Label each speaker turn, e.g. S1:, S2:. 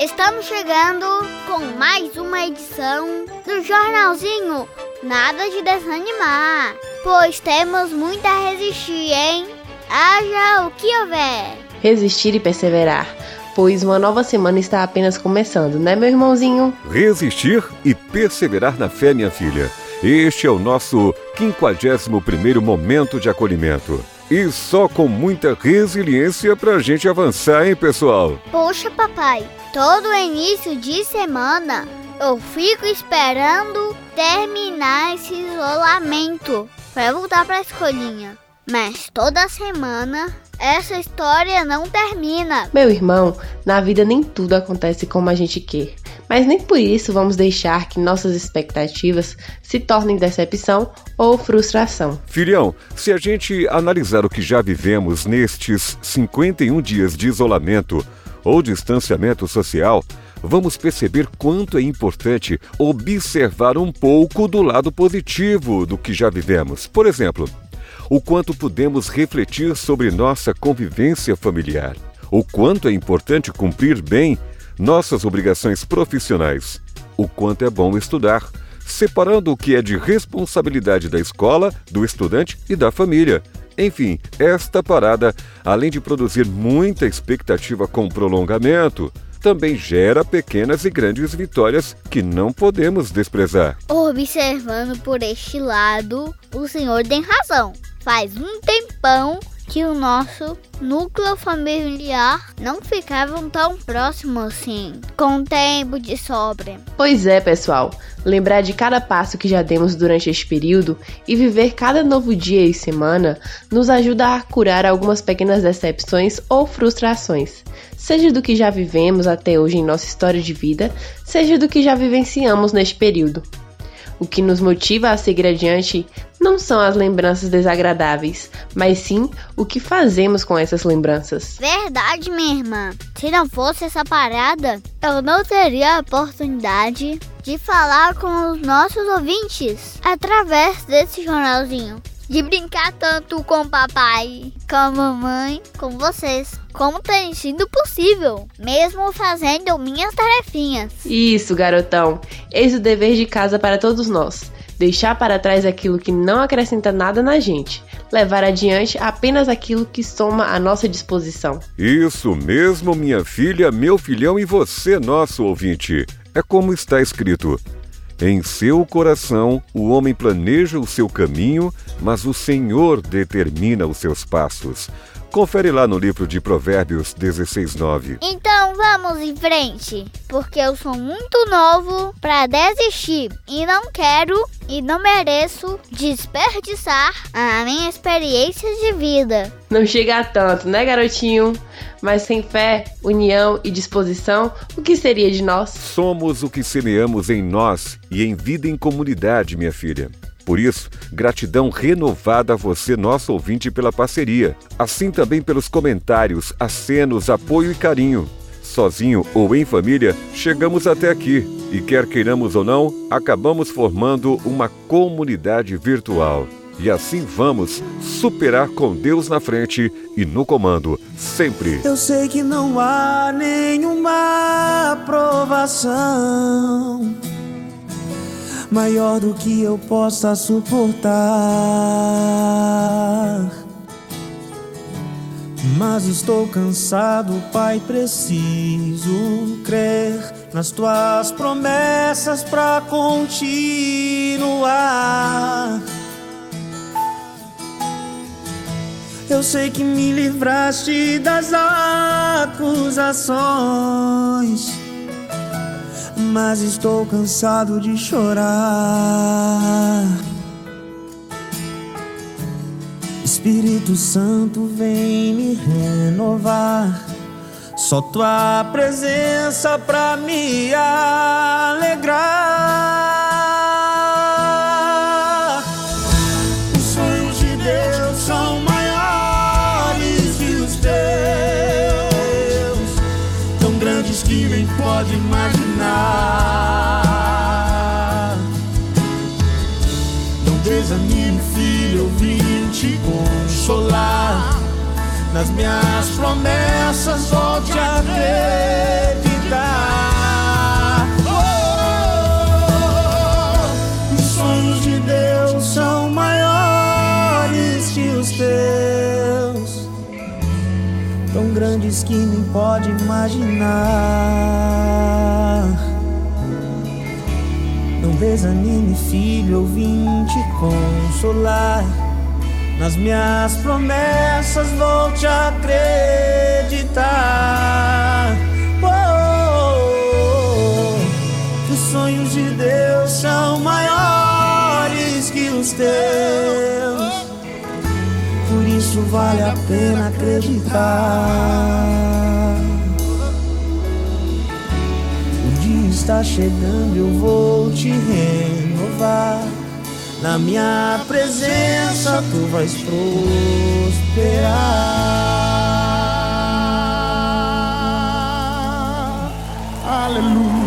S1: Estamos chegando com mais uma edição do Jornalzinho Nada de Desanimar, pois temos muito a resistir, hein? Haja o que houver.
S2: Resistir e perseverar, pois uma nova semana está apenas começando, né, meu irmãozinho?
S3: Resistir e perseverar na fé, minha filha. Este é o nosso 51º momento de acolhimento. E só com muita resiliência pra gente avançar, hein, pessoal?
S1: Poxa, papai, todo início de semana eu fico esperando terminar esse isolamento para voltar para a escolinha. Mas toda semana essa história não termina.
S2: Meu irmão, na vida nem tudo acontece como a gente quer. Mas nem por isso vamos deixar que nossas expectativas se tornem decepção ou frustração.
S3: Filhão, se a gente analisar o que já vivemos nestes 51 dias de isolamento ou distanciamento social, vamos perceber quanto é importante observar um pouco do lado positivo do que já vivemos. Por exemplo, o quanto podemos refletir sobre nossa convivência familiar, o quanto é importante cumprir bem nossas obrigações profissionais, o quanto é bom estudar, separando o que é de responsabilidade da escola, do estudante e da família. Enfim, esta parada, além de produzir muita expectativa com prolongamento, também gera pequenas e grandes vitórias que não podemos desprezar.
S1: Observando por este lado, o senhor tem razão. Faz um tempão que o nosso núcleo familiar não ficavam tão próximo assim, com tempo de sobra.
S2: Pois é, pessoal. Lembrar de cada passo que já demos durante este período e viver cada novo dia e semana nos ajuda a curar algumas pequenas decepções ou frustrações, seja do que já vivemos até hoje em nossa história de vida, seja do que já vivenciamos neste período. O que nos motiva a seguir adiante não são as lembranças desagradáveis, mas sim o que fazemos com essas lembranças.
S1: Verdade, minha irmã. Se não fosse essa parada, eu não teria a oportunidade de falar com os nossos ouvintes através desse jornalzinho de brincar tanto com o papai, com a mamãe, com vocês, como tem sido possível, mesmo fazendo minhas tarefinhas.
S2: Isso, garotão. Eis o dever de casa para todos nós. Deixar para trás aquilo que não acrescenta nada na gente. Levar adiante apenas aquilo que soma à nossa disposição.
S3: Isso mesmo, minha filha, meu filhão e você, nosso ouvinte. É como está escrito: em seu coração, o homem planeja o seu caminho, mas o Senhor determina os seus passos. Confere lá no livro de Provérbios 16, 9.
S1: Então vamos em frente, porque eu sou muito novo para desistir e não quero e não mereço desperdiçar a minha experiência de vida.
S2: Não chega a tanto, né, garotinho? Mas sem fé, união e disposição, o que seria de nós?
S3: Somos o que semeamos em nós e em vida em comunidade, minha filha. Por isso, gratidão renovada a você, nosso ouvinte, pela parceria. Assim também pelos comentários, acenos, apoio e carinho. Sozinho ou em família, chegamos até aqui e, quer queiramos ou não, acabamos formando uma comunidade virtual. E assim vamos superar com Deus na frente e no comando, sempre.
S4: Eu sei que não há nenhuma aprovação maior do que eu possa suportar. Mas estou cansado, Pai, preciso crer nas tuas promessas para continuar. Eu sei que me livraste das acusações mas estou cansado de chorar. Espírito Santo, vem me renovar. Só tua presença pra me alegrar. anime, filho, eu vim te consolar. Nas minhas promessas, volte a acreditar. Oh, os sonhos de Deus são maiores que os teus, tão grandes que nem pode imaginar. Desanime, filho, eu vim te consolar. Nas minhas promessas vou te acreditar. Oh, que os sonhos de Deus são maiores que os teus. Por isso vale a pena acreditar. está chegando, eu vou te renovar. Na minha presença tu vais prosperar. Aleluia.